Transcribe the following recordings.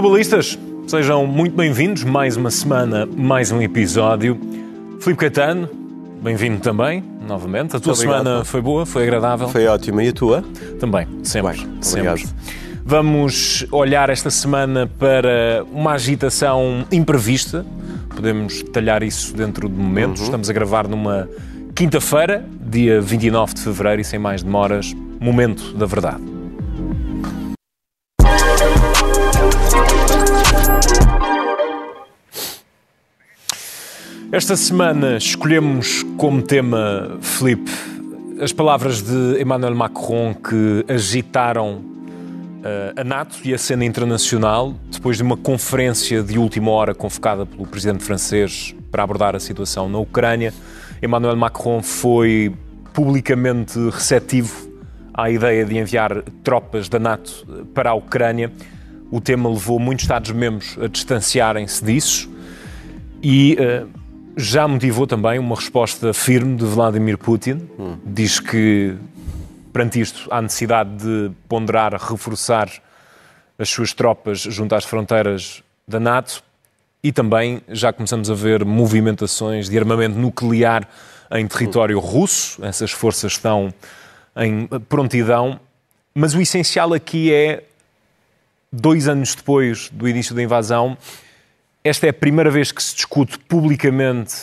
Globalistas, sejam muito bem-vindos. Mais uma semana, mais um episódio. Filipe Caetano, bem-vindo também, novamente. A tua semana foi boa, foi agradável? Foi ótima. E a tua? Também, sempre. Bem, sempre. obrigado. Vamos olhar esta semana para uma agitação imprevista. Podemos detalhar isso dentro de momentos. Estamos a gravar numa quinta-feira, dia 29 de fevereiro, e sem mais demoras, momento da verdade. Esta semana escolhemos como tema, Filipe, as palavras de Emmanuel Macron que agitaram eh, a NATO e a cena internacional depois de uma conferência de última hora convocada pelo presidente francês para abordar a situação na Ucrânia. Emmanuel Macron foi publicamente receptivo à ideia de enviar tropas da NATO para a Ucrânia. O tema levou muitos Estados-membros a distanciarem-se disso e eh, já motivou também uma resposta firme de Vladimir Putin. Diz que, perante isto, há necessidade de ponderar, reforçar as suas tropas junto às fronteiras da NATO e também já começamos a ver movimentações de armamento nuclear em território russo. Essas forças estão em prontidão. Mas o essencial aqui é, dois anos depois do início da invasão, esta é a primeira vez que se discute publicamente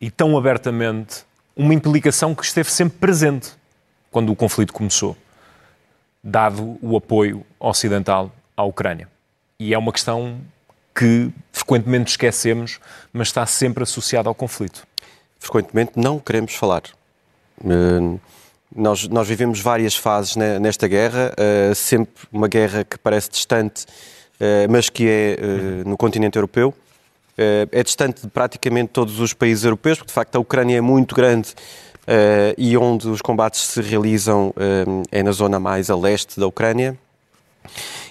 e tão abertamente uma implicação que esteve sempre presente quando o conflito começou, dado o apoio ocidental à Ucrânia. E é uma questão que frequentemente esquecemos, mas está sempre associada ao conflito. Frequentemente não queremos falar. Eh, Nós, nós vivemos várias fases ne- nesta guerra, eh, sempre uma guerra que parece distante, eh, mas que é no continente europeu. Eh, É distante de praticamente todos os países europeus, porque de facto a Ucrânia é muito grande eh, e onde os combates se realizam eh, é na zona mais a leste da Ucrânia.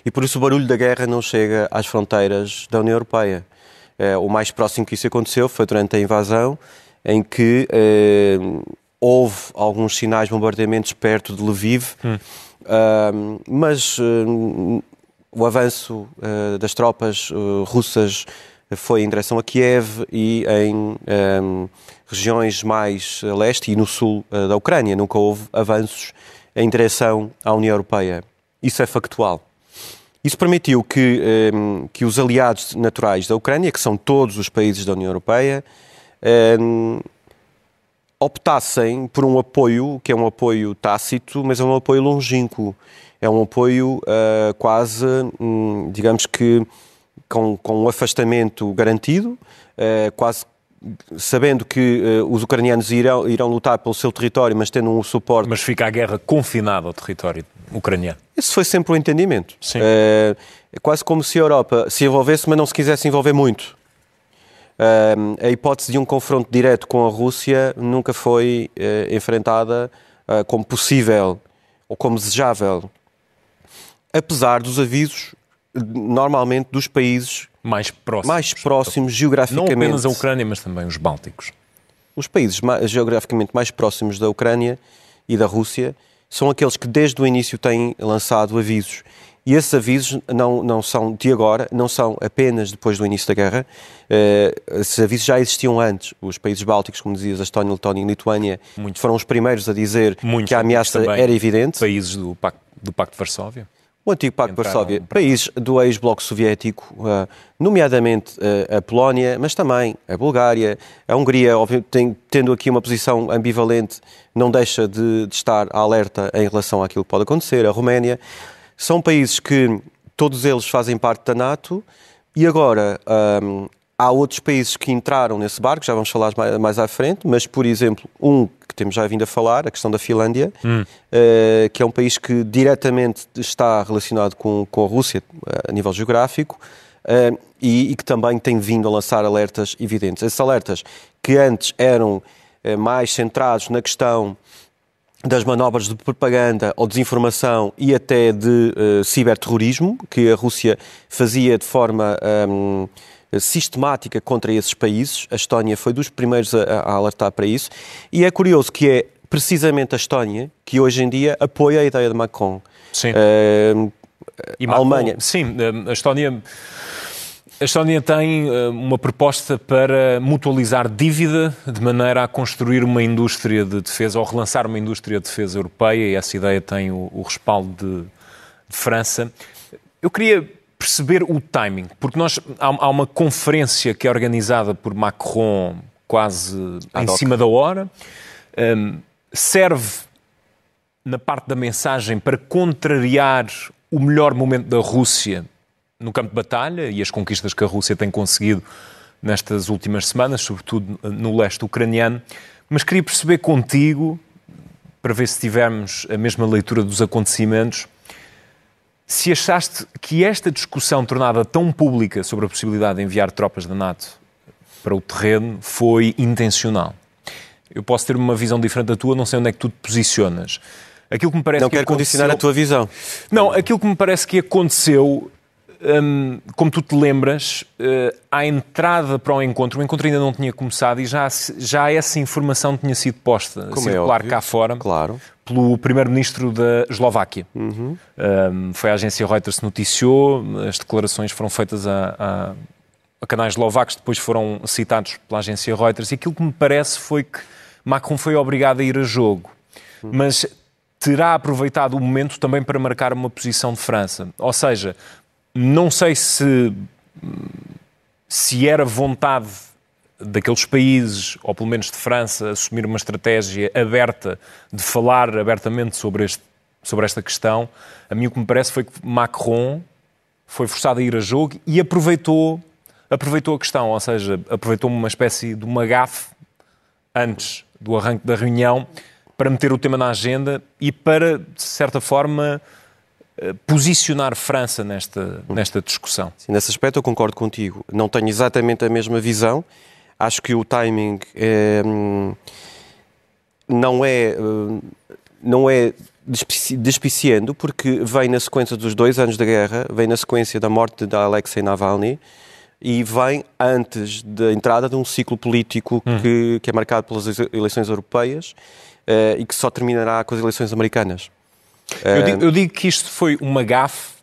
E por isso o barulho da guerra não chega às fronteiras da União Europeia. O mais próximo que isso aconteceu foi durante a invasão, em que houve alguns sinais de bombardeamentos perto de Lviv, Ah, mas o avanço das tropas russas foi em direção a Kiev e em eh, regiões mais a leste e no sul eh, da Ucrânia. Nunca houve avanços em direção à União Europeia. Isso é factual. Isso permitiu que, eh, que os aliados naturais da Ucrânia, que são todos os países da União Europeia, eh, optassem por um apoio que é um apoio tácito, mas é um apoio longínquo. É um apoio eh, quase, hum, digamos que, com, com um afastamento garantido, eh, quase sabendo que eh, os ucranianos irão, irão lutar pelo seu território, mas tendo um suporte Mas fica a guerra confinada ao território ucraniano. Esse foi sempre o entendimento. Sim. É, é quase como se a Europa se envolvesse, mas não se quisesse envolver muito. É, a hipótese de um confronto direto com a Rússia nunca foi enfrentada como possível ou como desejável. Apesar dos avisos, normalmente, dos países Mais próximos. mais próximos Não geograficamente. apenas a Ucrânia, mas também os Bálticos. Os países ma- geograficamente mais próximos da Ucrânia e da Rússia são aqueles que desde o início têm lançado avisos. E esses avisos não, não são de agora, não são apenas depois do início da guerra. Eh, esses avisos já existiam antes. Os países bálticos, como dizias, a Estónia, Letónia e Lituânia, Muito. foram os primeiros a dizer Muitos que a ameaça era evidente. Países do Pacto, do Pacto de Varsóvia. O antigo Pacto de Varsóvia, países do ex-bloco soviético, ah, nomeadamente ah, a Polónia, mas também a Bulgária, a Hungria, tendo aqui uma posição ambivalente, não deixa de, de estar alerta em relação àquilo que pode acontecer, a Roménia. São países que todos eles fazem parte da NATO e agora ahm, há outros países que entraram nesse barco, já vamos falar mais, mais à frente, mas, por exemplo, um que temos já vindo a falar, a questão da Finlândia, eh, que é um país que diretamente está relacionado com, com a Rússia eh, a nível geográfico eh, e, e que também tem vindo a lançar alertas evidentes. Esses alertas que antes eram eh, mais centrados na questão das manobras de propaganda ou desinformação e até de ciberterrorismo que a Rússia fazia de forma hum, sistemática contra esses países. A Estónia foi dos primeiros a, a alertar para isso. E é curioso que é precisamente a Estónia que hoje em dia apoia a ideia de Macron. Sim. Hum, e a Alemanha. Sim, a Estónia. A Estónia tem uma proposta para mutualizar dívida de maneira a construir uma indústria de defesa ou relançar uma indústria de defesa europeia e essa ideia tem o, o respaldo de, de França. Eu queria perceber o timing, porque nós há, há uma conferência que é organizada por Macron quase em cima da hora, um, serve na parte da mensagem para contrariar o melhor momento da Rússia no campo de batalha e as conquistas que a Rússia tem conseguido nestas últimas semanas, sobretudo no leste ucraniano. Mas queria perceber contigo, para ver se tivermos a mesma leitura dos acontecimentos, se achaste que esta discussão tornada tão pública sobre a possibilidade de enviar tropas da NATO para o terreno foi intencional. Eu posso ter uma visão diferente da tua, não sei onde é que tu te posicionas. Aquilo que me parece não que quero aconteceu... condicionar a tua visão. Não, aquilo que me parece que aconteceu Hum, como tu te lembras, uh, à entrada para o encontro, o encontro ainda não tinha começado e já, já essa informação tinha sido posta, como circular é cá fora, claro. pelo primeiro-ministro da Eslováquia. Uhum. Um, foi a agência Reuters que noticiou, as declarações foram feitas a, a, a canais eslovacos, depois foram citados pela agência Reuters, e aquilo que me parece foi que Macron foi obrigado a ir a jogo. Uhum. Mas terá aproveitado o momento também para marcar uma posição de França. Ou seja, não sei se, se era vontade daqueles países, ou pelo menos de França, assumir uma estratégia aberta de falar abertamente sobre, este, sobre esta questão. A mim o que me parece foi que Macron foi forçado a ir a jogo e aproveitou, aproveitou a questão, ou seja, aproveitou uma espécie de uma gafe antes do arranque da reunião para meter o tema na agenda e para, de certa forma, posicionar França nesta, nesta discussão. Sim, nesse aspecto eu concordo contigo. Não tenho exatamente a mesma visão. Acho que o timing é, não é, não é despiciando, porque vem na sequência dos dois anos da guerra, vem na sequência da morte de Alexei Navalny e vem antes da entrada de um ciclo político hum. que, que é marcado pelas eleições europeias uh, e que só terminará com as eleições americanas. Eu digo, eu digo que isto foi uma gafe,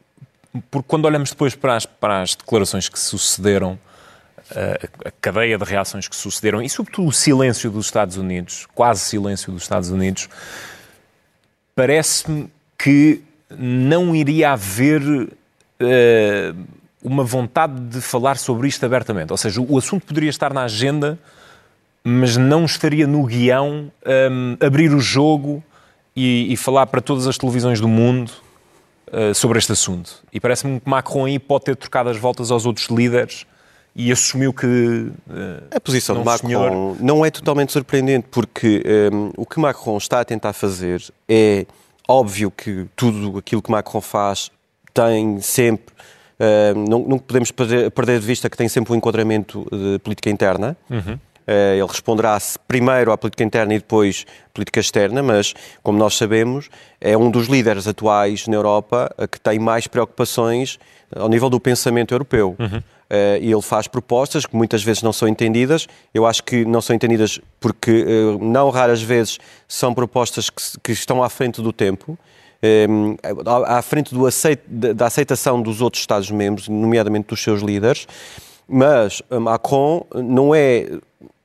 porque quando olhamos depois para as, para as declarações que sucederam, a, a cadeia de reações que sucederam, e sobretudo o silêncio dos Estados Unidos, quase silêncio dos Estados Unidos, parece-me que não iria haver uh, uma vontade de falar sobre isto abertamente. Ou seja, o assunto poderia estar na agenda, mas não estaria no guião um, abrir o jogo e, e falar para todas as televisões do mundo uh, sobre este assunto. E parece-me que Macron aí pode ter trocado as voltas aos outros líderes e assumiu que. Uh, a posição de Macron senhor... não é totalmente surpreendente, porque um, eh, o que Macron está a tentar fazer é óbvio que tudo aquilo que Macron faz tem sempre. Uh, não, não, podemos perder, perder, de vista que tem sempre um enquadramento de política interna. Uhum. Eh, ele responderá primeiro à política interna e depois à política externa, mas, como nós sabemos, é um dos líderes atuais na Europa que tem mais preocupações ao nível do pensamento europeu. Uhum. Uh, e ele faz propostas que muitas vezes não são entendidas. Eu acho que não são entendidas porque, uh, não raras vezes, são propostas que, que estão à frente do tempo. Um, à frente aceit da aceitação dos outros Estados-membros, nomeadamente dos seus líderes, mas Macron não é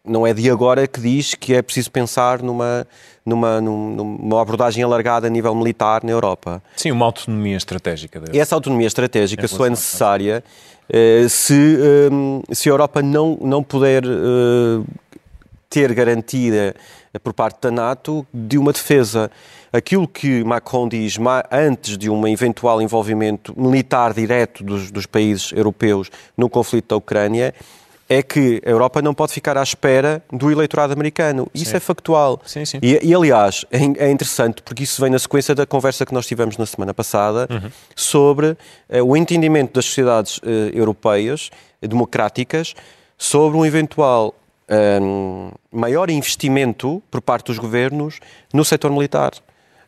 não é de agora que diz que é preciso pensar numa, numa, numa abordagem alargada a nível militar na Europa. Sim, uma autonomia estratégica. E essa autonomia estratégica só é necessária uh, se, uh, se a Europa não, não puder uh, ter garantida por parte da NATO de uma defesa. Aquilo que Macron diz antes de um eventual envolvimento militar direto dos, dos países europeus no conflito da Ucrânia é que a Europa não pode ficar à espera do eleitorado americano. Sim. Isso é factual. Sim, sim. E, e, aliás, é, é, interessante porque isso vem na sequência da conversa que nós tivemos na semana passada uhum. sobre uh, o entendimento das sociedades uh, europeias uh, democráticas sobre um eventual um, maior investimento por parte dos governos no setor militar.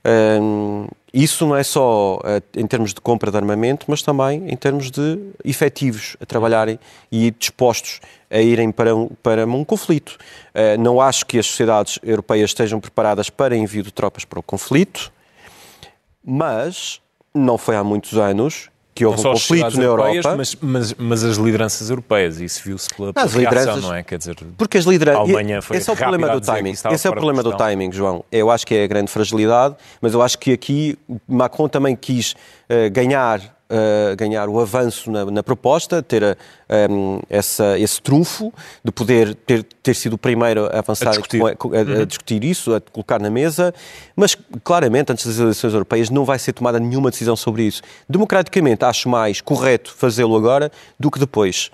Um, isso não é só uh, em termos de compra de armamento, mas também em termos de efetivos a trabalharem e dispostos a irem para um, para um conflito. Uh, não acho que as sociedades europeias estejam preparadas para envio de tropas para o conflito, mas não foi há muitos anos que houve um conflito na Europa. Mas, mas, mas, as lideranças europeias, isso viu-se pela, pela reação, não é? Quer dizer, porque as lideranças. Alemanha foi esse é o problema do timing. Esse é o problema do timing, João. Eu acho que é a grande fragilidade, mas eu acho que aqui Macron também quis uh, ganhar uh, ganhar o avanço na, na proposta, ter a, um, essa, esse trunfo de poder ter, ter sido o primeiro a avançar a discutir. A, a, a uhum. discutir isso, a colocar na mesa, mas claramente antes das eleições europeias não vai ser tomada nenhuma decisão sobre isso. Democraticamente acho mais correto fazê-lo agora do que depois.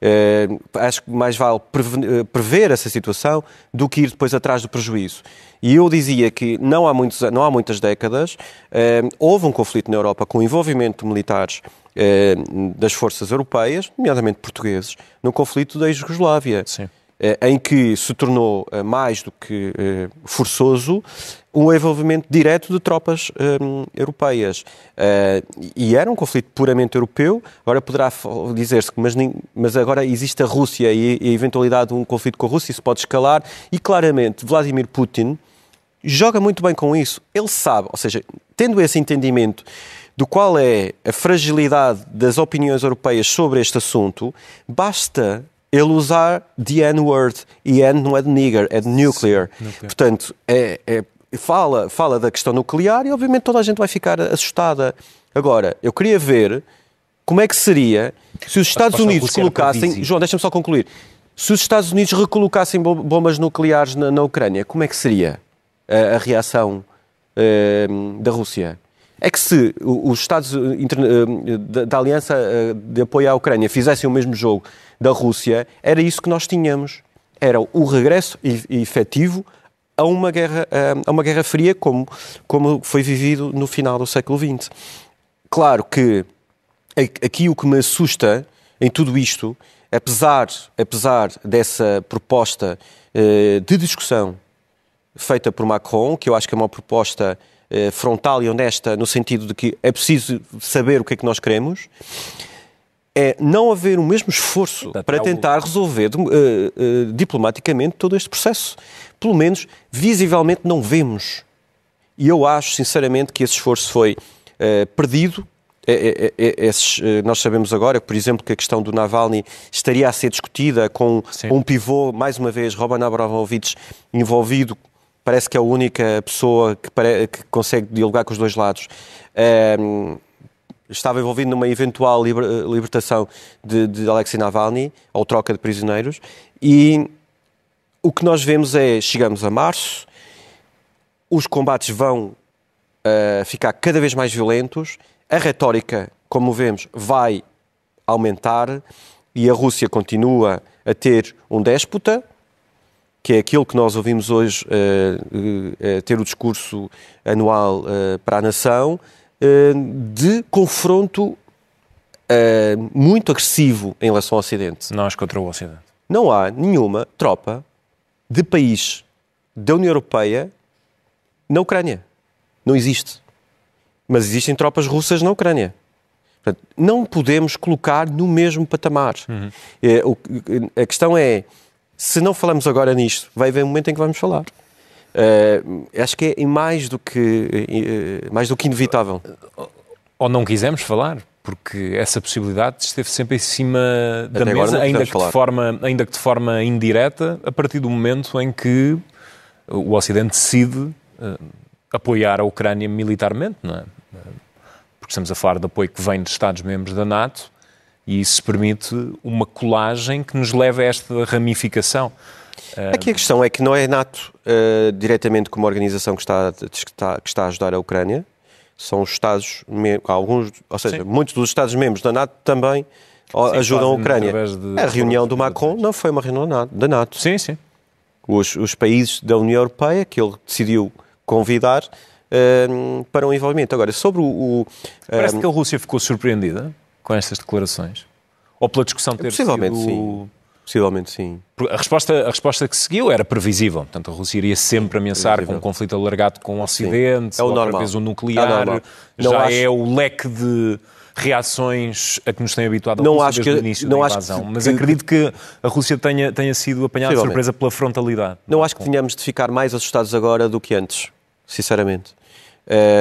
Uh, acho que mais vale eh, prever essa situação do que ir depois atrás do prejuízo. E eu dizia que não há, muitos, não há muitas décadas uh, houve um conflito na Europa com o envolvimento de militares das forças europeias, nomeadamente portugueses, no conflito da Jugoslávia. Sim. Eh, em que se tornou eh, mais do que eh, forçoso um envolvimento direto de tropas europeias. E era um conflito puramente europeu. Agora poderá dizer-se que, mas, mas, agora existe a Rússia e, e, a eventualidade de um conflito com a Rússia, isso pode escalar. E claramente, Vladimir Putin joga muito bem com isso. Ele sabe, ou seja, tendo esse entendimento do qual é a fragilidade das opiniões europeias sobre este assunto, basta ele usar the N-word. E N não é de nigger, é de nuclear. Sim, nuclear. Portanto, é, é, fala, fala da questão nuclear e obviamente toda a gente vai ficar assustada. Agora, eu queria ver como é que seria se os Estados Unidos colocassem. João, deixa-me só concluir. Se os Estados Unidos recolocassem bombas nucleares na, na Ucrânia, como é que seria a, a reação uh, da Rússia? É que se os Estados eh, eh, da, Aliança eh, de Apoio à Ucrânia fizessem o mesmo jogo da Rússia, era isso que nós tínhamos. Era o regresso efetivo a uma guerra, a uma guerra fria como, como foi vivido no final do século XX. Claro que aqui o que me assusta em tudo isto, apesar, apesar dessa proposta de discussão feita por Macron, que eu acho que é uma proposta frontal e honesta no sentido de que é preciso saber o que é que nós queremos, é não haver o mesmo esforço para tentar resolver uh, uh, diplomaticamente todo este processo. Pelo menos, visivelmente, não vemos. E eu acho, sinceramente, que esse esforço foi uh, perdido. Esses, nós sabemos agora, por exemplo, que a questão do Navalny estaria a ser discutida com Sim. um pivô, mais uma vez, Roman Abramovich, envolvido. Parece que é a única pessoa que, que consegue dialogar com os dois lados estava envolvido numa eventual eh, libertação de, de Alexei Navalny, ou troca de prisioneiros, e o que nós vemos é, chegamos a março, os combates vão uh, ficar cada vez mais violentos, a retórica, como vemos, vai aumentar e a Rússia continua a ter um déspota, que é aquilo que nós ouvimos hoje, uh, uh, ter o discurso anual para a nação, de confronto eh, muito agressivo em relação ao Ocidente. Nós contra o Ocidente. Não há nenhuma tropa de país da União Europeia na Ucrânia. Não existe. Mas existem tropas russas na Ucrânia. Portanto, não podemos colocar no mesmo patamar. Uhum. a questão é, se não falamos agora nisto, vai haver um momento em que vamos falar. Uh, acho que é mais do que, uh, mais do que inevitável. Ou não quisemos falar, porque essa possibilidade esteve sempre em cima da Até mesa, ainda que, de forma, ainda que de forma indireta, a partir do momento em que o Ocidente decide apoiar a Ucrânia militarmente, não é? Porque estamos a falar de apoio que vem de Estados-membros da NATO e isso permite uma colagem que nos leva a esta ramificação. Aqui a questão é que não é NATO uh, diretamente como organização que está, que, está, que está a ajudar a Ucrânia, são os Estados, alguns, ou seja, Sim. muitos dos Estados-membros da NATO também sim, ajudam a Ucrânia. A reunião do Macron não foi uma reunião da NATO. Sim, sim. Os, os países da União Europeia que ele decidiu convidar uh, para um envolvimento. Agora, sobre o. o Parece um, que a Rússia ficou surpreendida com estas declarações? Ou pela discussão ter Possivelmente sido... sim. Possivelmente sim. A resposta, a resposta que seguiu era previsível. Portanto, a Rússia iria sempre ameaçar previsível. com um conflito alargado com o Ocidente, sim. é o normal. vez o nuclear. É Já acho... é o leque de reações a que nos tem habituado a não Rússia acho que, o início não da invasão. Que, Mas que, acredito que a Rússia tenha, tenha sido apanhada de surpresa pela frontalidade. Não acho que tenhamos de ficar mais assustados agora do que antes, sinceramente.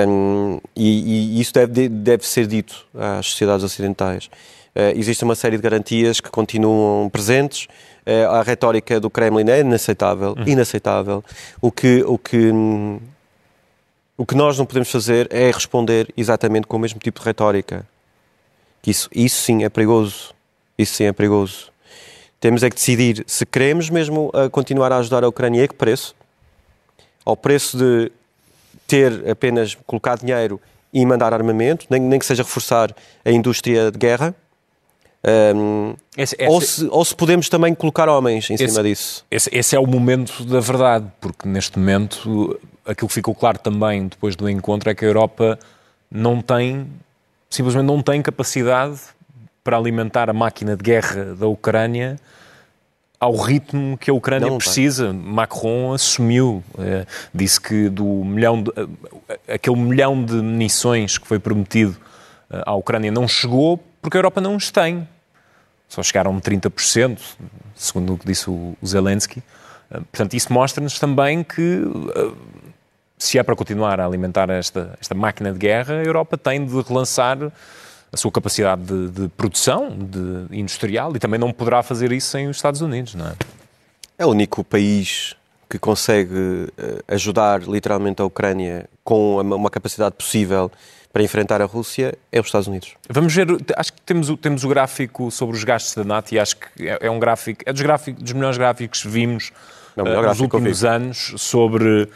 Um, e, e, isso deve, deve ser dito às sociedades ocidentais. Uh, existe uma série de garantias que continuam presentes. Uh, a retórica do Kremlin é inaceitável, uhum. inaceitável. O que, o que o que nós não podemos fazer é responder exatamente com o mesmo tipo de retórica. Isso, isso sim é perigoso. Isso sim é perigoso. Temos é que decidir se queremos mesmo uh, continuar a ajudar a Ucrânia a que preço? Ao preço de ter apenas colocar dinheiro e mandar armamento, nem, nem que seja reforçar a indústria de guerra. Um, esse, esse, ou, se, ou, se, podemos também colocar homens em esse, cima disso. Esse, é o momento da verdade, porque neste momento aquilo que ficou claro também depois do encontro é que a Europa não tem, simplesmente não tem capacidade para alimentar a máquina de guerra da Ucrânia ao ritmo que a Ucrânia não, precisa. Macron assumiu, eh, disse que do milhão de, eh, aquele milhão de munições que foi prometido eh, à Ucrânia não chegou porque a Europa não os tem. Só chegaram 30%, segundo o que disse o Zelensky. Portanto, isso mostra-nos também que se é para continuar a alimentar esta, esta máquina de guerra, a Europa tem de relançar a sua capacidade de, de, produção de industrial e também não poderá fazer isso sem os Estados Unidos, não é? É o único país que consegue eh, ajudar literalmente a Ucrânia com uma capacidade possível para enfrentar a Rússia é os Estados Unidos. Vamos ver, acho que temos o, temos o gráfico sobre os gastos da NATO e acho que é, é um gráfico, é dos, gráficos, dos melhores gráficos que vimos é uh, nos últimos anos sobre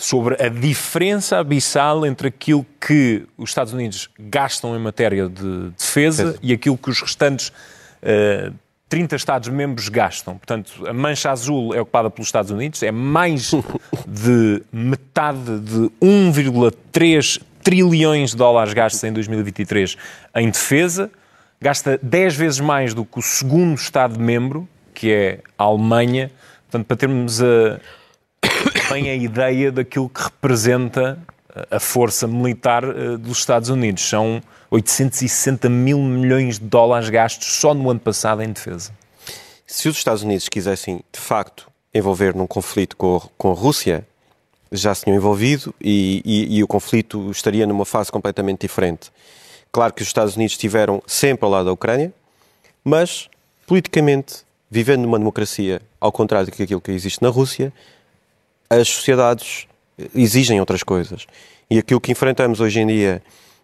sobre a diferença abissal entre aquilo que os Estados Unidos gastam em matéria de defesa e aquilo que os restantes uh, 30 Estados-membros gastam. Portanto, a mancha azul é ocupada pelos Estados Unidos, é mais de metade de 1,3 trilhões de dólares gastos em 2023 em defesa, gasta 10 vezes mais do que o segundo Estado-membro, que é a Alemanha. Portanto, para termos a, bem a ideia daquilo que representa a força militar eh, dos Estados Unidos. São 860 mil milhões de dólares gastos só no ano passado em defesa. Se os Estados Unidos quisessem, de facto, envolver num conflito com, com a Rússia, já se tinham envolvido e, e, e, o conflito estaria numa fase completamente diferente. Claro que os Estados Unidos estiveram sempre ao lado da Ucrânia, mas, politicamente, vivendo numa democracia, ao contrário daquilo que existe na Rússia, as sociedades exigem outras coisas. E aquilo que enfrentamos hoje em dia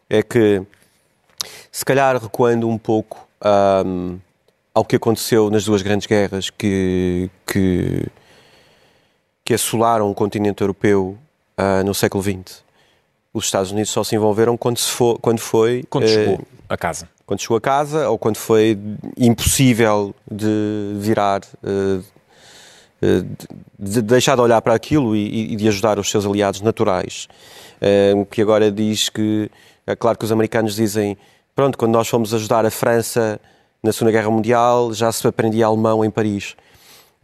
é que, se calhar recuando um pouco um, ao que aconteceu nas duas grandes guerras que, que, que assolaram o continente europeu uh, no século XX, os Estados Unidos só se envolveram quando, se for, quando foi. Quando chegou uh, a casa. Quando chegou a casa ou quando foi impossível de virar uh, de deixar de olhar para aquilo e, e de ajudar os seus aliados naturais. Que agora diz que, é claro que os americanos dizem, pronto, quando nós fomos ajudar a França na Segunda Guerra Mundial, já se aprendia alemão em Paris.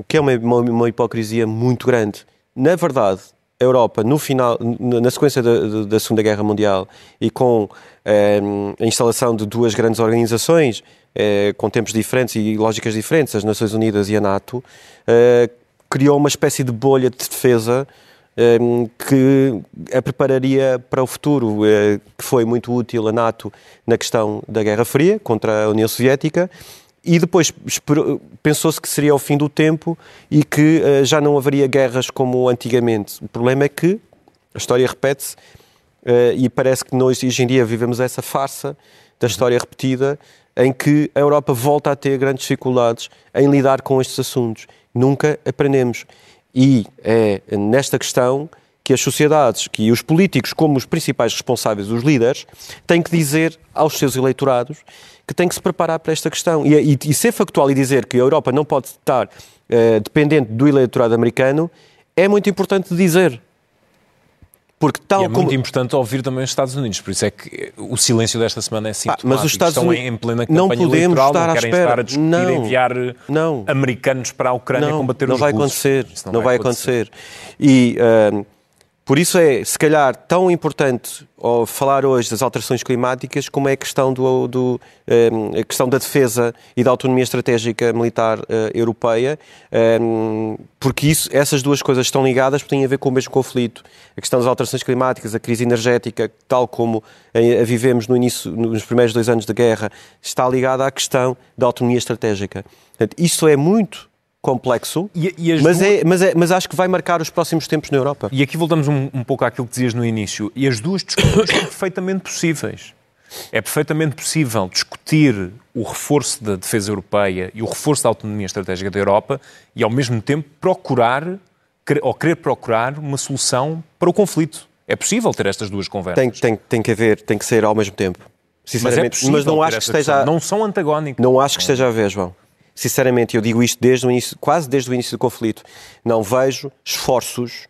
O que é uma, uma, uma hipocrisia muito grande. Na verdade, a Europa, no final, na sequência da, da Segunda Guerra Mundial e com eh, a instalação de duas grandes organizações, eh, com tempos diferentes e lógicas diferentes, as Nações Unidas e a NATO, eh, criou uma espécie de bolha de defesa um, que a prepararia para o futuro, uh, que foi muito útil a NATO na questão da Guerra Fria contra a União Soviética. E depois pensou-se que seria o fim do tempo e que uh, já não haveria guerras como antigamente. O problema é que a história repete-se uh, e parece que nós hoje em dia vivemos essa farsa da história repetida em que a Europa volta a ter grandes dificuldades em lidar com estes assuntos nunca aprendemos. E é nesta questão que as sociedades, que os políticos, como os principais responsáveis, os líderes, têm que dizer aos seus eleitorados que têm que se preparar para esta questão. E, e, e ser factual e dizer que a Europa não pode estar uh, dependente do eleitorado americano é muito importante dizer. Porque tal e é como... muito importante ouvir também os Estados Unidos, por isso é que o silêncio desta semana é sintomático. Ah, mas os Estados Estão Unidos em plena campanha não podemos eleitoral, estar não querem estar a discutir não, enviar não, americanos para a Ucrânia não, combater não os vai russos. Acontecer, não, não vai acontecer. acontecer. E uh, Por isso é, se calhar, tão importante falar hoje das alterações climáticas como é a questão, do, do um, a questão da defesa e da autonomia estratégica militar uh, europeia, um, porque isso, essas duas coisas estão ligadas porque têm a ver com o mesmo conflito. A questão das alterações climáticas, a crise energética, tal como a vivemos no início, nos primeiros dois anos da guerra, está ligada à questão da autonomia estratégica. Portanto, isso é muito complexo, e, e mas, duas... é, mas, é, mas acho que vai marcar os próximos tempos na Europa. E aqui voltamos um, um pouco àquilo que dizias no início. E as duas discussões são perfeitamente possíveis. É perfeitamente possível discutir o reforço da defesa europeia e o reforço da autonomia estratégica da Europa e, ao mesmo tempo, procurar ou querer procurar uma solução para o conflito. É possível ter estas duas conversas. Tem, tem, tem que haver, tem que ser ao mesmo tempo. Sinceramente, mas, é mas não acho que esteja. Não são antagónicos. Não acho que esteja a ver, João sinceramente, eu digo isto desde o início, quase desde o início do conflito, não vejo esforços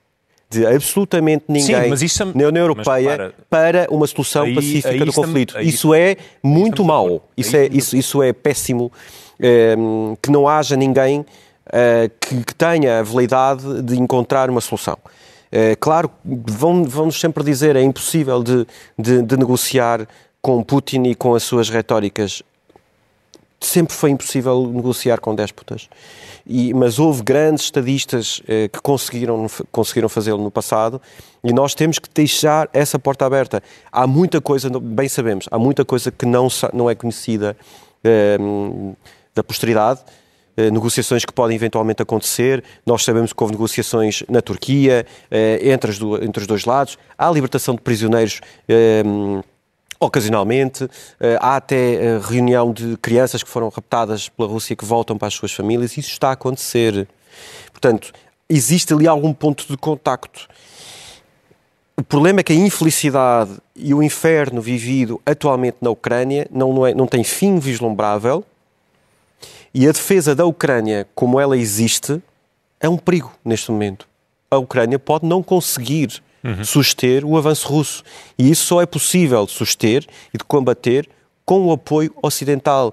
de absolutamente ninguém Sim, é... na União Europeia para... para... uma solução aí, pacífica aí do conflito. Aí, isso é muito mau. Isso é, isso, isso é péssimo. É, que não haja ninguém é, que, que, tenha a validade de encontrar uma solução. É, claro, vão, vão sempre dizer é impossível de, de, de negociar com Putin e com as suas retóricas sempre foi impossível negociar com déspotas. E, mas houve grandes estadistas eh, que conseguiram, conseguiram fazê-lo no passado e nós temos que deixar essa porta aberta. Há muita coisa, bem sabemos, há muita coisa que não, não é conhecida eh, da posteridade, eh, negociações que podem eventualmente acontecer. Nós sabemos que houve negociações na Turquia, eh, entre, as entre os dois lados. Há a libertação de prisioneiros eh, ocasionalmente. Eh, há até eh, reunião de crianças que foram raptadas pela Rússia que voltam para as suas famílias. Isso está a acontecer. Portanto, existe ali algum ponto de contacto. O problema é que a infelicidade e o inferno vivido atualmente na Ucrânia não, não, é, não tem fim vislumbrável e a defesa da Ucrânia, como ela existe, é um perigo neste momento. A Ucrânia pode não conseguir uhum. suster o avanço russo. E isso só é possível de suster e de combater com o apoio ocidental.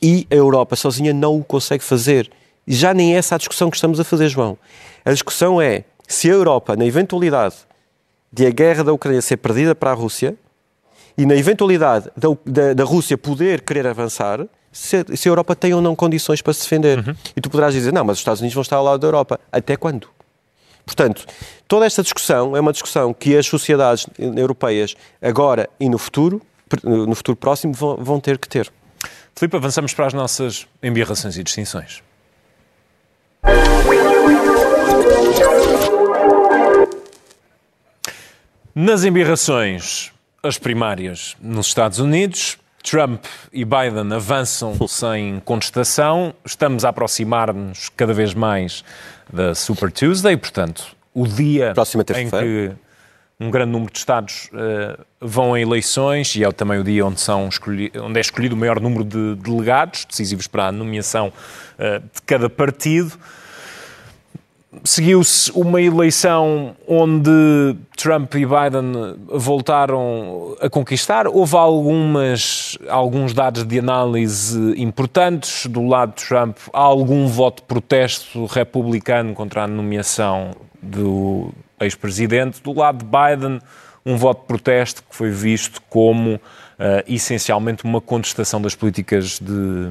E a Europa sozinha não o consegue fazer. E já nem é essa a discussão que estamos a fazer, João. A discussão é se a Europa, na eventualidade de a guerra da Ucrânia ser perdida para a Rússia e na eventualidade da, da, da Rússia poder querer avançar, se, se, a Europa tem ou não condições para se defender. Uhum. E tu poderás dizer, não, mas os Estados Unidos vão estar ao lado da Europa. Até quando? Portanto, toda esta discussão é uma discussão que as sociedades europeias, agora e no futuro, no futuro próximo, vão, ter que ter. Filipe, avançamos para as nossas embirrações e distinções. Nas embirrações, as primárias nos Estados Unidos, Trump e Biden avançam sem contestação, estamos a aproximar-nos cada vez mais da Super Tuesday, portanto, o dia em que um grande número de Estados uh, vão a eleições e é também o dia onde, são escolhi onde é escolhido o maior número de delegados, decisivos para a nomeação uh, de cada partido. Seguiu-se uma eleição onde Trump e Biden voltaram a conquistar. Houve algumas, alguns dados de análise importantes. Do lado de Trump, há algum voto de protesto republicano contra a nomeação do ex-presidente. Do lado de Biden, um voto de protesto que foi visto como uh, essencialmente uma contestação das políticas de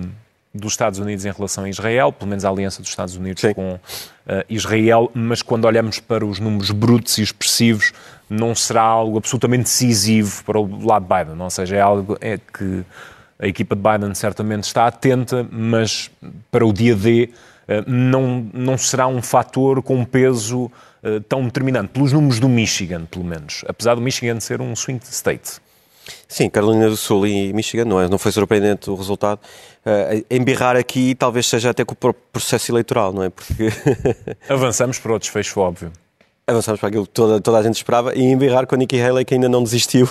dos Estados Unidos em relação a Israel, pelo menos a aliança dos Estados Unidos Sim. com uh, Israel, mas quando olhamos para os números brutos e expressivos, não será algo absolutamente decisivo para o lado de Biden. Ou seja, é algo é que a equipa de Biden certamente está atenta, mas para o dia D uh, não, não será um fator com peso uh, tão determinante, pelos números do Michigan, pelo menos. Apesar do Michigan ser um swing state. Sim, Carolina do Sul e Michigan não, é, não foi surpreendente o resultado. Uh, embirrar aqui talvez seja até com o processo eleitoral, não é? Porque avançamos para o desfecho óbvio. Avançamos para aquilo que toda, toda a gente esperava e embirrar com a Nikki Haley que ainda não desistiu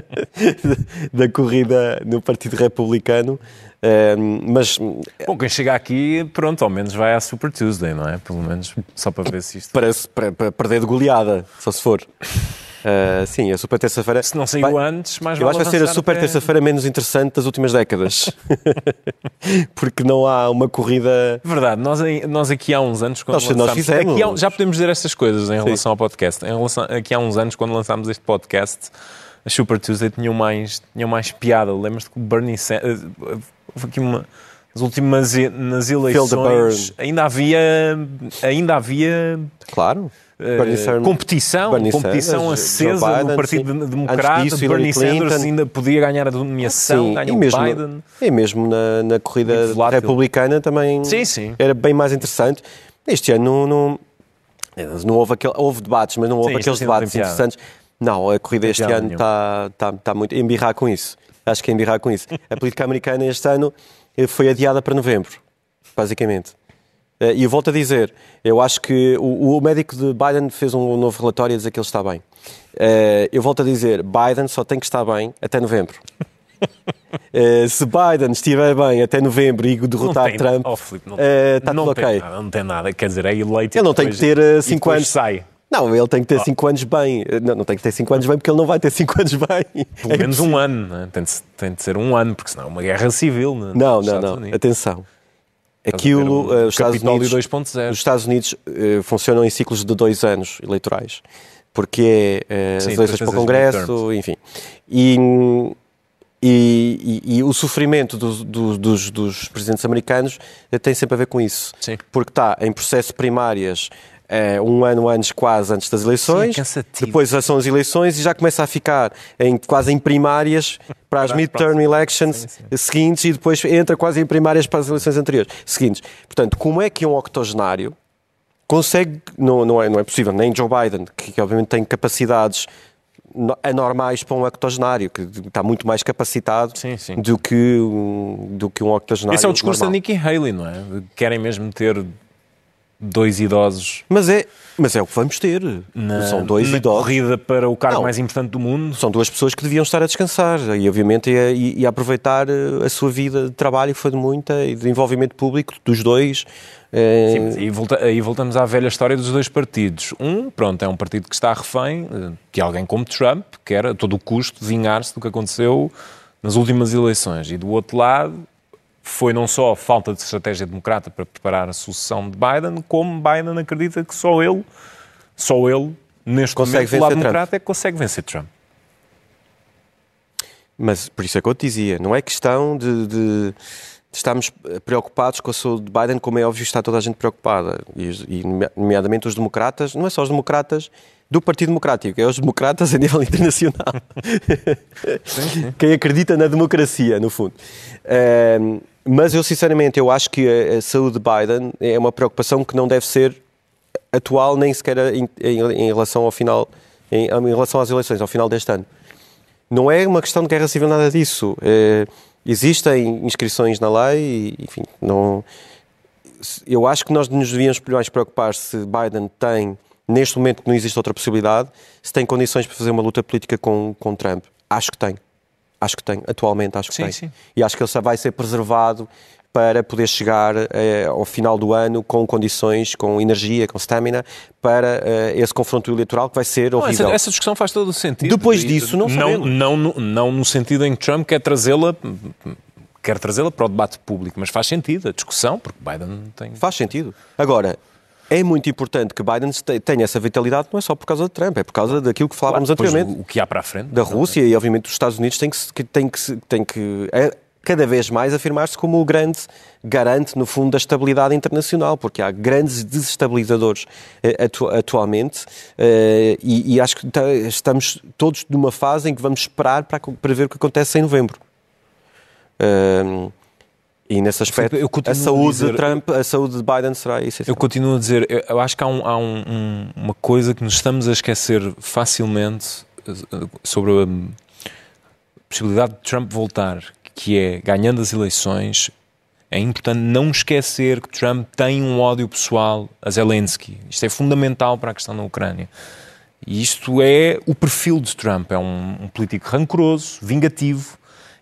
da corrida no Partido Republicano. Uh, mas bom, quem chega aqui, pronto, ao menos vai à Super Tuesday, não é? Pelo menos só para ver se isto parece para, para perder de goleada, só se for. Uh, sim, a super terça-feira. Se não saiu vai, antes, mais Eu acho que vai ser a super até... terça-feira menos interessante das últimas décadas. Porque não há uma corrida. Verdade, nós, nós aqui há uns anos. Quando nós, lançámos... nós fizemos. Há, já podemos dizer estas coisas em relação sim. ao podcast. Em relação, aqui há uns anos, quando lançámos este podcast, a Super Tuesday tinham mais, tinham mais piada. Lembras-te que o Bernie Sanders. Houve aqui uma as últimas nas eleições ainda havia ainda havia claro uh, competição Bernie competição Sanders, acesa Biden, no Partido sim. Democrata. disso, Bernie Sanders ainda podia ganhar a nomeação ganhou o Biden. e mesmo na, na corrida republicana também sim, sim. era bem mais interessante. Este ano não, não, não houve, aquele, houve debates mas não houve sim, aqueles debates interessantes. Não, a corrida este ano está, está, está muito embirrar com isso. Acho que é embirrar com isso. A política americana este ano foi adiada para novembro, basicamente. Eh, e eu volto a dizer, eu acho que o, o, médico de Biden fez um novo relatório a dizer que ele está bem. Eh, eu volto a dizer, Biden só tem que estar bem até novembro. Uh, se Biden estiver bem até novembro e derrotar tem, Trump, oh, Filipe, não, uh, está não tudo tem ok. Nada, não tem nada, quer dizer, é eleito. Ele não tem que ter 5 anos. sai. Não, ele tem que ter 5 oh. anos bem. Não, não tem que ter 5 anos bem porque ele não vai ter 5 anos bem. Pelo é menos um ano, né? tem, de, tem de ser um ano, porque senão é uma guerra civil. Né? Não, não, não. Unidos. Atenção. Aquilo, um, uh, os, Estados Unidos, os Estados Unidos uh, funcionam em ciclos de dois anos eleitorais, porque é uh, Sim, as eleições para o Congresso, enfim. E, e, e, e, o sofrimento do, do, dos, dos, presidentes americanos tem sempre a ver com isso. Sim. Porque está em processo primárias é, um ano antes, quase antes das eleições. Sim, é depois são as eleições e já começa a ficar em, quase em primárias para as midterm elections sim, sim. seguintes e depois entra quase em primárias para as eleições anteriores seguintes. Portanto, como é que um octogenário consegue, não, não, é, não é possível, nem Joe Biden, que, que obviamente tem capacidades anormais para um octogenário, que está muito mais capacitado sim, sim. Do, que, do que um octogenário. Esse é o discurso normal. da Nikki Haley, não é? Querem mesmo ter dois idosos. Mas é, mas é o que vamos ter. Na, são dois na idosos. corrida para o cargo Não, mais importante do mundo. São duas pessoas que deviam estar a descansar e, obviamente, e, e aproveitar eh, a sua vida de trabalho, que foi de muita, e de envolvimento público dos dois. É... Sim, e volta, aí voltamos à velha história dos dois partidos. Um, pronto, é um partido que está refém eh, de alguém como Trump, que era a todo o custo vingar-se do que aconteceu nas últimas eleições. E do outro lado, foi não só falta de estratégia democrata para preparar a sucessão de Biden, como Biden acredita que só ele, só ele, neste consegue momento, do lado democrata, é que consegue vencer Trump. Mas por isso é que eu te dizia, não é questão de, de, estarmos preocupados com a saúde de Biden, como é óbvio está toda a gente preocupada, e, e nomeadamente os democratas, não é só os democratas do Partido Democrático, é os democratas a nível internacional. Sim, sim. Quem acredita na democracia, no fundo. Um, mas eu, sinceramente, eu acho que a, a, saúde de Biden é uma preocupação que não deve ser atual, nem sequer em, em, em relação ao final, em, em, relação às eleições, ao final deste ano. Não é uma questão de guerra civil, nada disso. É, existem inscrições na lei, e, enfim, não... Eu acho que nós nos devíamos mais preocupar se Biden tem, neste momento que não existe outra possibilidade, se tem condições para fazer uma luta política com, com Trump. Acho que tem. Acho que tem, atualmente acho que sim, tem. Sim. E acho que ele vai ser preservado para poder chegar eh, ao final do ano com condições, com energia, com stamina, para eh, esse confronto eleitoral que vai ser horrível. Essa, essa, discussão faz todo o sentido. Depois disso, não sabemos. Não, não, não no sentido em que Trump quer trazê-la quer trazê-la para o debate público, mas faz sentido a discussão, porque Biden tem... Faz sentido. Agora, é muito importante que Biden tenha essa vitalidade, não é só por causa de Trump, é por causa daquilo que falávamos claro, anteriormente. O que há para a frente. Da Rússia e, obviamente, os Estados Unidos têm que, têm que, têm que é, cada vez mais afirmar-se como o grande garante, no fundo, da estabilidade internacional, porque há grandes desestabilizadores eh, atu atualmente eh, e, e, acho que estamos todos numa fase em que vamos esperar para, para ver o que acontece em novembro. E nesse aspecto, a saúde a dizer, de Trump, a saúde de Biden será isso. Eu continuo a dizer, eu acho que há, um, há um, um, uma coisa que nos estamos a esquecer facilmente eh, sobre a possibilidade de Trump voltar, que é ganhando as eleições. É importante não esquecer que Trump tem um ódio pessoal a Zelensky. Isto é fundamental para a questão da Ucrânia. E isto é o perfil de Trump. É um, um político rancoroso, vingativo,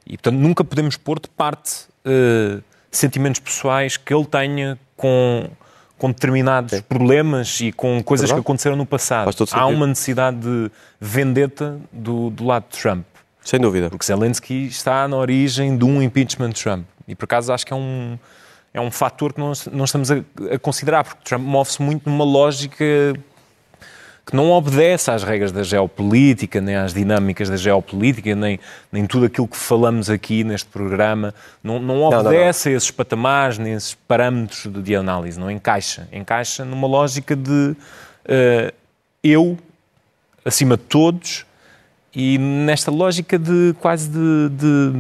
e portanto nunca podemos pôr de parte uh, sentimentos pessoais que ele tenha com, com determinados Sim. problemas e com coisas que aconteceram no passado. Há uma necessidade de vendetta do, do lado de Trump. Sem dúvida. Porque Zelensky está na origem de um impeachment de Trump. E por acaso acho que é um, é um fator que nós não estamos a, a considerar, porque Trump move-se muito numa lógica que não obedece às regras da geopolítica, nem às dinâmicas da geopolítica, nem, nem tudo aquilo que falamos aqui neste programa, não, não obedece não, não, a esses patamares, nem esses parâmetros de, de, análise, não encaixa. Encaixa numa lógica de uh, eu, acima de todos, e nesta lógica de quase de, de,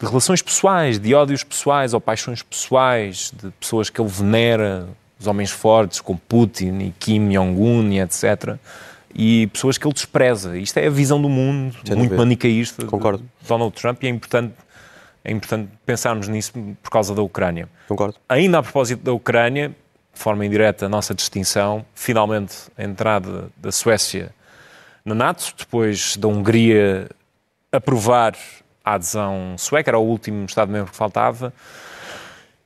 de relações pessoais, de ódios pessoais ou paixões pessoais, de pessoas que ele venera, os homens fortes como Putin e Kim Jong-un e etc. E pessoas que ele despreza. Isto é a visão do mundo, Sem muito manicaísta Concordo. de Donald Trump e é importante, é importante pensarmos nisso por causa da Ucrânia. Concordo. Ainda a propósito da Ucrânia, de forma indireta, a nossa distinção, finalmente a entrada da Suécia na NATO, depois da Hungria aprovar a adesão sueca, era o último Estado-membro que faltava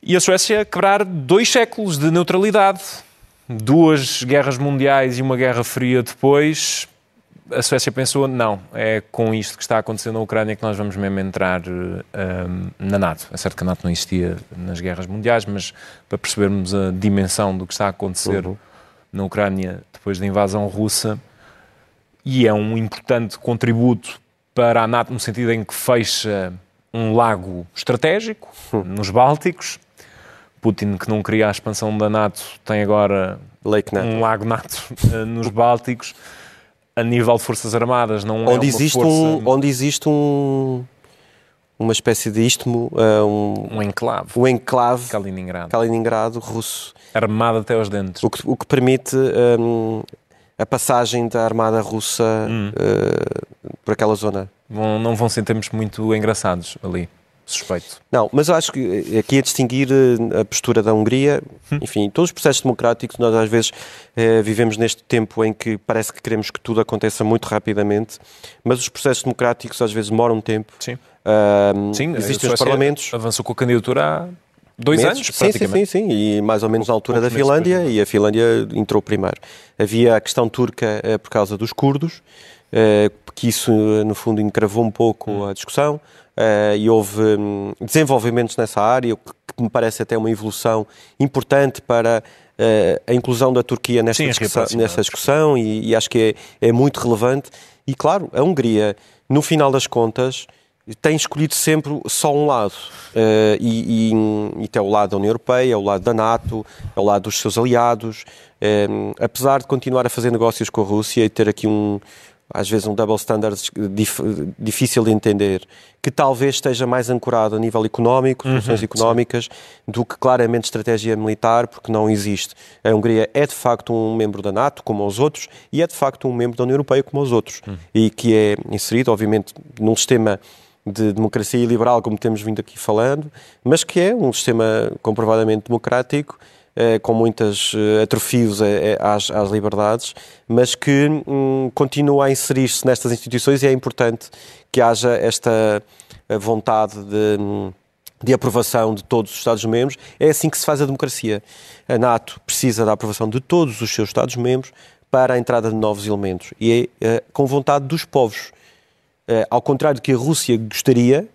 e a Suécia quebrar dois séculos de neutralidade. Duas guerras mundiais e uma guerra fria depois, a Suécia pensou, não, é com isto que está acontecendo na Ucrânia que nós vamos mesmo entrar um, na NATO. É certo que a NATO não existia nas guerras mundiais, mas para percebermos a dimensão do que está a acontecer uhum. na Ucrânia depois da invasão russa, e é um importante contributo para a NATO no sentido em que fecha um lago estratégico uhum. nos Bálticos, Putin, que não queria a expansão da NATO, tem agora um lago NATO eh, nos Bálticos. A nível de Forças Armadas, não onde é existe força... Um, onde existe um, uma espécie de istmo, uh, um, um enclave. Um enclave Kaliningrado. Kaliningrado russo. Armado até aos dentes. O que, o que permite um, a passagem da armada russa hum. uh, por aquela zona. Vão, não vão ser tempos muito engraçados ali suspeito. Não, mas eu acho que aqui a distinguir eh, a postura da Hungria, hum. enfim, todos os processos democráticos, nós às vezes eh, vivemos neste tempo em que parece que queremos que tudo aconteça muito rapidamente, mas os processos democráticos às vezes demoram um tempo. Sim. Uh, sim, existem os parlamentos. Avançou com a candidatura há dois meses, anos, sim, sim, sim, sim, e mais ou menos na altura da Finlândia, e a Finlândia entrou primeiro. Havia a questão turca eh, por causa dos curdos, que isso no fundo encravou um pouco hum. a discussão. Uh, e houve um, desenvolvimentos nessa área, que, que me parece até uma evolução importante para uh, a inclusão da Turquia nesta Sim, discussão, nessa discussão e, e, acho que é, é, muito relevante. E claro, a Hungria, no final das contas, tem escolhido sempre só um lado. Uh, e, e, e é o lado da União Europeia, é o lado da NATO, é o lado dos seus aliados. apesar de continuar a fazer negócios com a Rússia e ter aqui um, às vezes um double standard dif difícil de entender, que talvez esteja mais ancorado a nível económico, soluções uhum, económicas, sim. do que claramente estratégia militar, porque não existe. A Hungria é de facto um membro da NATO, como os outros, e é de facto um membro da União Europeia, como os outros, uhum. e que é inserido, obviamente, num sistema de democracia liberal, como temos vindo aqui falando, mas que é um sistema comprovadamente democrático com muitos eh, atrofios eh, às, às, liberdades, mas que hum, continua a inserir-se nestas instituições e é importante que haja esta vontade de hum, de aprovação de todos os Estados-membros, é assim que se faz a democracia. A NATO precisa da aprovação de todos os seus Estados-membros para a entrada de novos elementos e é com vontade dos povos. ao contrário do que a Rússia gostaria,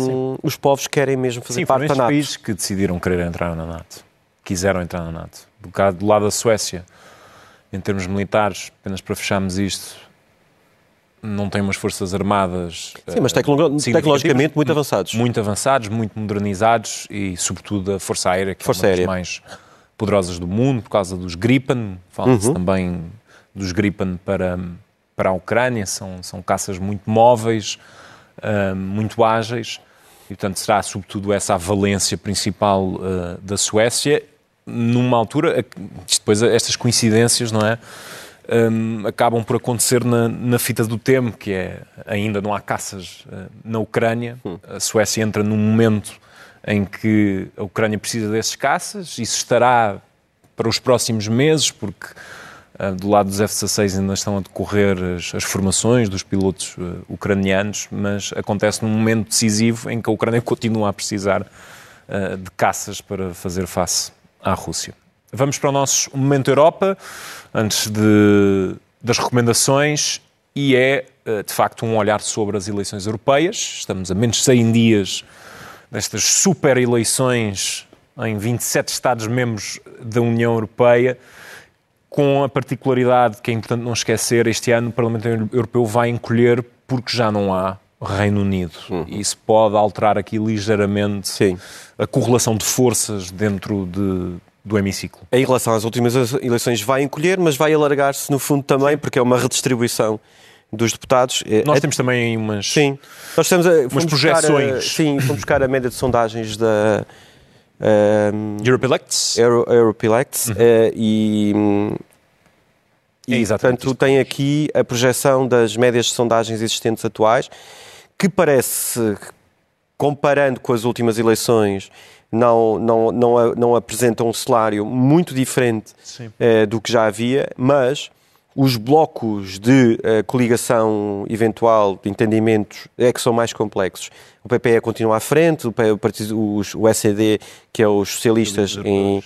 um, os povos querem mesmo fazer Sim, parte da NATO. países que decidiram querer entrar na NATO quiseram entrar na NATO. Do, do lado da Suécia, em termos militares, apenas para fecharmos isto, não tem umas forças armadas. Sim, mas tecno tecnologicamente muito avançados. Muito avançados, muito modernizados e, sobretudo, a Força Aérea, que força é uma das mais poderosas do mundo, por causa dos Gripen. Fala-se uhum. também dos Gripen para, para a Ucrânia. São, são caças muito móveis, uh, muito ágeis. E, portanto, será, sobretudo, essa a valência principal uh, da Suécia numa altura, depois estas coincidências, não é? Um, acabam por acontecer na, na, fita do tempo, que é ainda não há caças uh, na Ucrânia. Hum. A Suécia entra num momento em que a Ucrânia precisa desses caças. Isso estará para os próximos meses, porque uh, do lado dos F-16 ainda estão a decorrer as, as formações dos pilotos uh, ucranianos, mas acontece num momento decisivo em que a Ucrânia continua a precisar de caças para fazer face à Rússia. vamos para o nosso Momento Europa, antes de, das recomendações, e é, eh, de facto, um olhar sobre as eleições europeias. Estamos a menos de 100 dias destas super eleições em 27 Estados-membros da União Europeia, com a particularidade que é importante não esquecer, este ano o Parlamento Europeu vai encolher porque já não há Reino Unido. Uhum. Isso pode alterar aqui ligeiramente Sim. a correlação de forças dentro de, do hemiciclo. Em relação às últimas eleições vai encolher, mas vai alargar-se no fundo também, porque é uma redistribuição dos deputados. É, Nós é, temos também umas, sim, nós temos a, umas projeções. A, sim, fomos buscar a média de sondagens da um, Europe Elects, Euro, uhum. uh, e, e é portanto tem aqui a projeção das médias de sondagens existentes atuais que parece, comparando com as últimas eleições, não, não, não, não apresentam um cenário muito diferente uh, do que já havia, mas os blocos de uh, coligação eventual, de entendimentos, é que são mais complexos. O PPE continua à frente, o, o, o SED, que é os socialistas, em,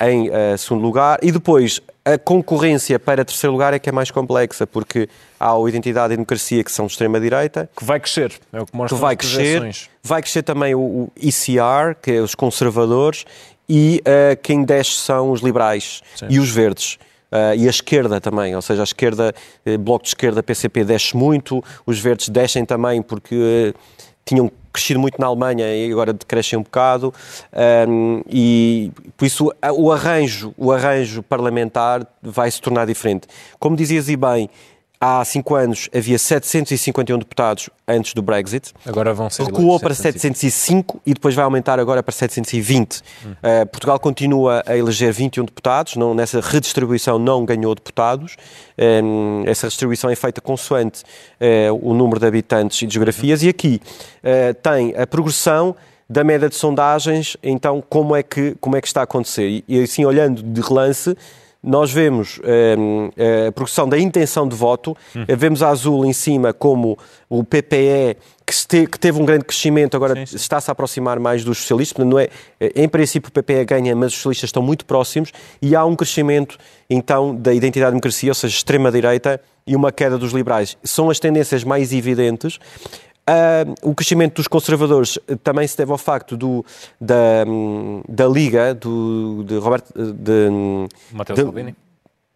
em uh, segundo lugar, e depois a concorrência para terceiro lugar é que é mais complexa, porque há o Identidade e Democracia, que são de extrema-direita. Que vai crescer, é o que mostra que vai crescer. Vai crescer também o, o ECR, que é os conservadores, e uh, quem desce são os liberais Sim. e os verdes. Uh, e a esquerda também, ou seja, a esquerda, bloco de esquerda, PCP desce muito, os verdes descem também porque tinham crescido muito na Alemanha e agora decrescem um bocado um, e por isso o arranjo, o arranjo parlamentar vai se tornar diferente. Como dizias e bem, há cinco anos havia 751 deputados antes do Brexit. Agora vão ser Recuou para 705 e depois vai aumentar agora para 720. Hum. Uh, Portugal continua a eleger 21 deputados, não, nessa redistribuição não ganhou deputados. Um, essa redistribuição é feita consoante uh, o número de habitantes e de geografias. Hum. E aqui uh, tem a progressão da média de sondagens, então como é que, como é que está a acontecer? E, e assim, olhando de relance, nós vemos ehm, a progressão da intenção de voto, hum. vemos a azul em cima como o PPE, que, teve um grande crescimento, agora está-se a aproximar mais dos socialistas, não é, em princípio o PPE ganha, mas os socialistas estão muito próximos, e há um crescimento então da identidade de democracia, ou seja, extrema-direita, e uma queda dos liberais. São as tendências mais evidentes. Uh, o crescimento dos conservadores também se deve ao facto do, da, da Liga do, de Roberto. De, Matteo de, Salvini.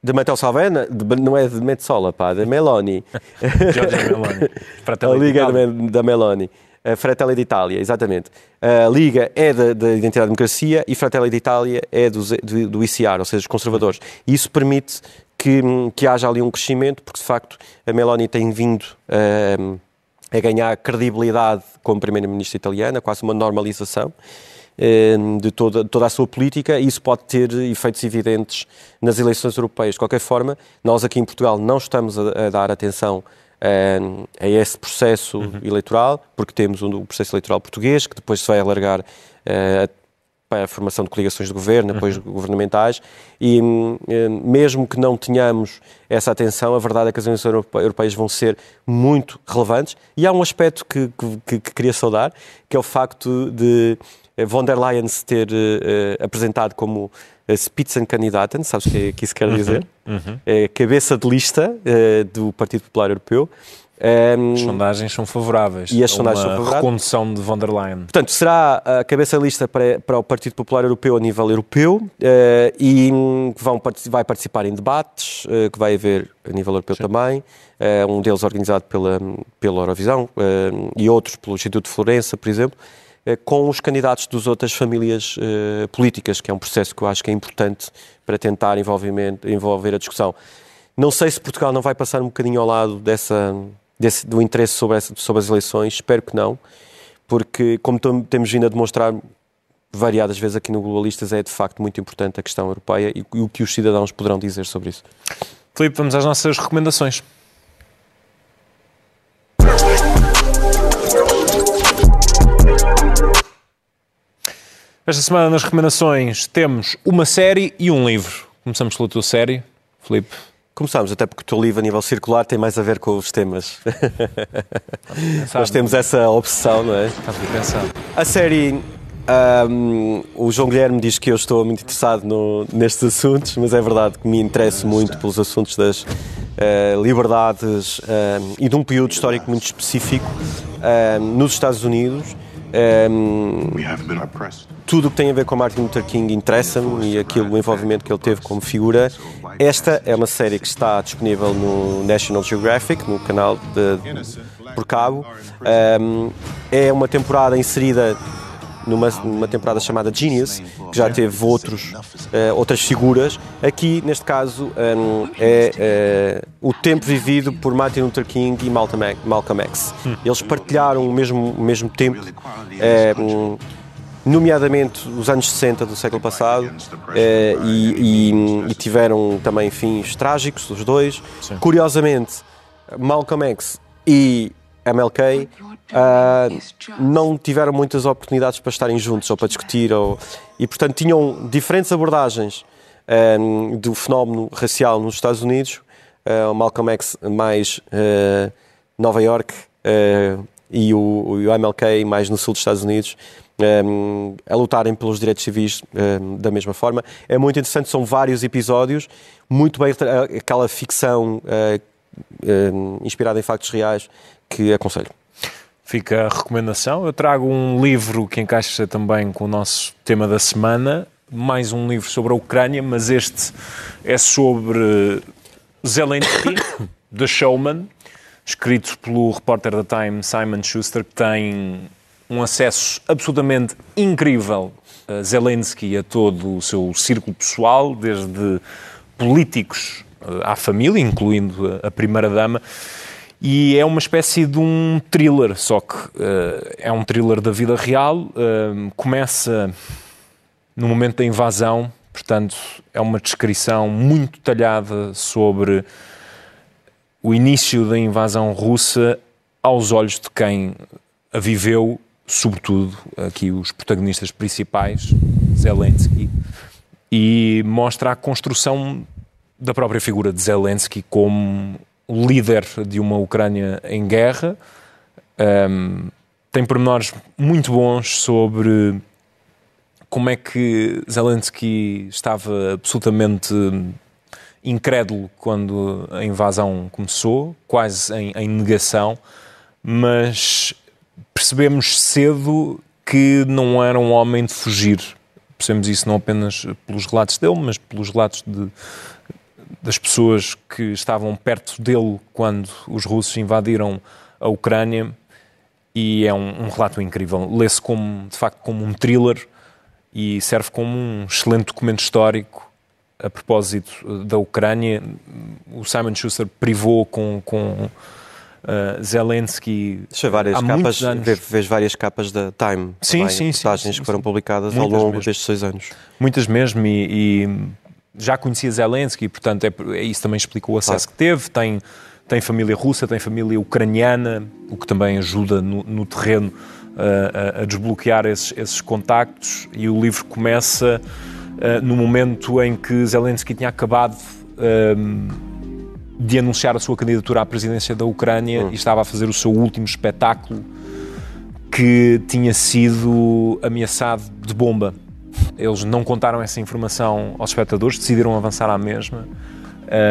De Matteo Salvini, de, não é de Metsola, pá, de Meloni. Meloni. a Liga da Meloni. A Fratelli d'Italia, exatamente. A Liga é da, da Identidade e Democracia e Fratelli d'Italia é do, do, do ICR, ou seja, os conservadores. E isso permite que, que haja ali um crescimento, porque de facto a Meloni tem vindo. Uh, a ganhar credibilidade como Primeira-Ministra italiana, quase uma normalização eh, de toda, toda a sua política e isso pode ter efeitos evidentes nas eleições europeias. De qualquer forma, nós aqui em Portugal não estamos a, a dar atenção a, eh, a esse processo uhum. eleitoral, porque temos o um, processo eleitoral português, que depois se vai alargar uh, para a formação de coligações de governo, apoios uhum. governamentais, e eh, mesmo que não tenhamos essa atenção, a verdade é que as eleições europeias vão ser muito relevantes. E há um aspecto que, que, que queria saudar, que é o facto de eh, von der Leyen se ter uh, apresentado como Spitzenkandidatin, sabes o que, que isso quer uhum. dizer? Uhum. É cabeça de lista uh, do Partido Popular Europeu. Um, as sondagens são favoráveis. E as sondagens são favoráveis. recondução de von der Leyen. Portanto, será a cabeça lista para, para o Partido Popular Europeu a nível europeu uh, e vão, vai participar em debates uh, que vai haver a nível europeu Sim. também. Uh, um deles organizado pela, pela Eurovisão e outros pelo Instituto de Florença, por exemplo com os candidatos das outras famílias uh, políticas, que é um processo que eu acho que é importante para tentar envolver a discussão. Não sei se Portugal não vai passar um bocadinho ao lado dessa, desse, do interesse sobre, essa, sobre as eleições, espero que não, porque, como temos vindo a demonstrar variadas vezes aqui no Globalistas, é de facto muito importante a questão europeia e, e o que os cidadãos poderão dizer sobre isso. Filipe, vamos às nossas recomendações. Esta semana nas recomendações temos uma série e um livro. Começamos pela tua série, Filipe. Começámos, até porque o teu livro a nível circular tem mais a ver com os temas. Nós temos essa obsessão, não é? Estás a pensar. A série Um, o João Guilherme diz que eu estou muito interessado no, nestes assuntos, mas é verdade que me interesso muito pelos assuntos das uh, liberdades uh, e de um período histórico muito específico uh, nos Estados Unidos. Um, tudo o que tem a ver com Martin Luther King interessa-me e aquilo, o envolvimento que ele teve como figura. Esta é uma série que está disponível no National Geographic, no canal de, por cabo. Um, é uma temporada inserida numa, numa temporada chamada Genius, que já teve outros, uh, outras figuras. Aqui, neste caso, um, é uh, o tempo vivido por Martin Luther King e Malcolm X. Eles partilharam o mesmo, o mesmo tempo, uh, nomeadamente os anos 60 do século passado, e, e, e, tiveram também fins trágicos, os dois. Sim. Curiosamente, Malcolm X e MLK uh, não tiveram muitas oportunidades para estarem juntos ou para discutir, ou, e portanto tinham diferentes abordagens um, do fenómeno racial nos Estados Unidos. Uh, o Malcolm X mais uh, Nova York e, o, o MLK mais no sul dos Estados Unidos. Um, a lutarem pelos direitos civis um, da mesma forma. É muito interessante, são vários episódios, muito bem aquela ficção uh, inspirada em factos reais que aconselho. Fica a recomendação. Eu trago um livro que encaixa também com o nosso tema da semana, mais um livro sobre a Ucrânia, mas este é sobre Zelensky, The Showman, escrito pelo repórter da Time Simon Schuster, que tem um acesso absolutamente incrível a Zelensky e a todo o seu círculo pessoal, desde políticos eh, à família, incluindo a primeira-dama. E é uma espécie de um thriller, só que uh, é um thriller da vida real. Uh, começa no momento da invasão, portanto, é uma descrição muito detalhada sobre o início da invasão russa aos olhos de quem a viveu, sobretudo aqui os protagonistas principais, Zelensky, e mostra a construção da própria figura de Zelensky como líder de uma Ucrânia em guerra. Um, tem pormenores muito bons sobre como é que Zelensky estava absolutamente incrédulo quando a invasão começou, quase em, em negação, mas percebemos cedo que não era um homem de fugir. Percebemos isso não apenas pelos relatos dele, mas pelos relatos de, das pessoas que estavam perto dele quando os russos invadiram a Ucrânia e é um, um relato incrível. Lê-se como, de facto como um thriller e serve como um excelente documento histórico a propósito da Ucrânia. O Simon Schuster privou com, com uh, Zelensky Deixa várias há capas, anos. Vês várias capas da Time, sim, também, sim, sim, que foram publicadas Muitas ao longo mesmo. destes seis anos. Muitas mesmo e, e já conhecia Zelensky, portanto, é, é, isso também explica o acesso claro. que teve. Tem, tem família russa, tem família ucraniana, o que também ajuda no, no terreno uh, a, a, desbloquear esses, esses, contactos. E o livro começa no momento em que Zelensky tinha acabado uh, de anunciar a sua candidatura à presidência da Ucrânia hum. e estava a fazer o seu último espetáculo que tinha sido ameaçado de bomba. Eles não contaram essa informação aos espectadores, decidiram avançar à mesma.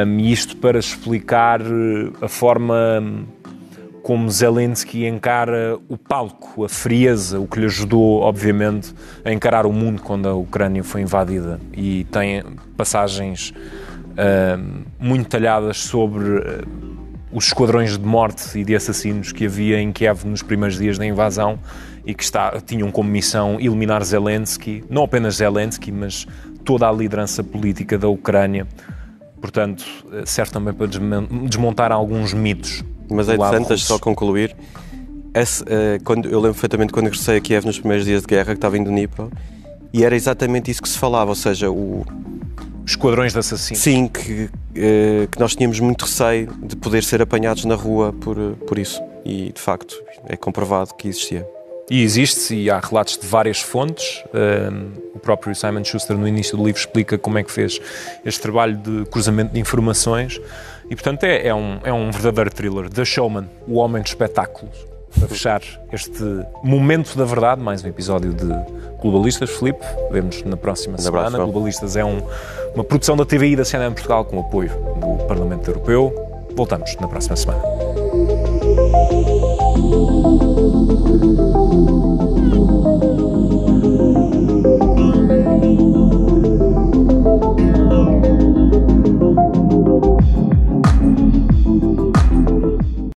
Um, e isto para explicar eh, a forma como Zelensky encara o palco, a frieza, o que lhe ajudou, obviamente, a encarar o mundo quando a Ucrânia foi invadida. E tem passagens uh, muito talhadas sobre uh, os esquadrões de morte e de assassinos que havia em Kiev nos primeiros dias da invasão e que está, tinham como missão eliminar Zelensky, não apenas Zelensky, mas toda a liderança política da Ucrânia. Portanto, eh, serve também para desmontar alguns mitos. Mas é interessante, só concluir. Esse, uh, quando, eu lembro perfeitamente quando regressei a Kiev nos primeiros dias de guerra, que estava em Dnipro, e era exatamente isso que se falava, ou seja, o... Esquadrões de assassinos. Sim, que, uh, que nós tínhamos muito receio de poder ser apanhados na rua por, por isso. E, de facto, é comprovado que existia. E existe, e há relatos de várias fontes. o próprio Simon Schuster, no início do livro, explica como é que fez este trabalho de cruzamento de informações. E, portanto, é, é um, é um verdadeiro thriller. The Showman, o homem dos espetáculos. Para fechar este momento da verdade, mais um episódio de Globalistas, Felipe, Vemos na próxima semana. Globalistas é um, uma produção da TVI da CNN Portugal com apoio do Parlamento Europeu. Voltamos na próxima semana.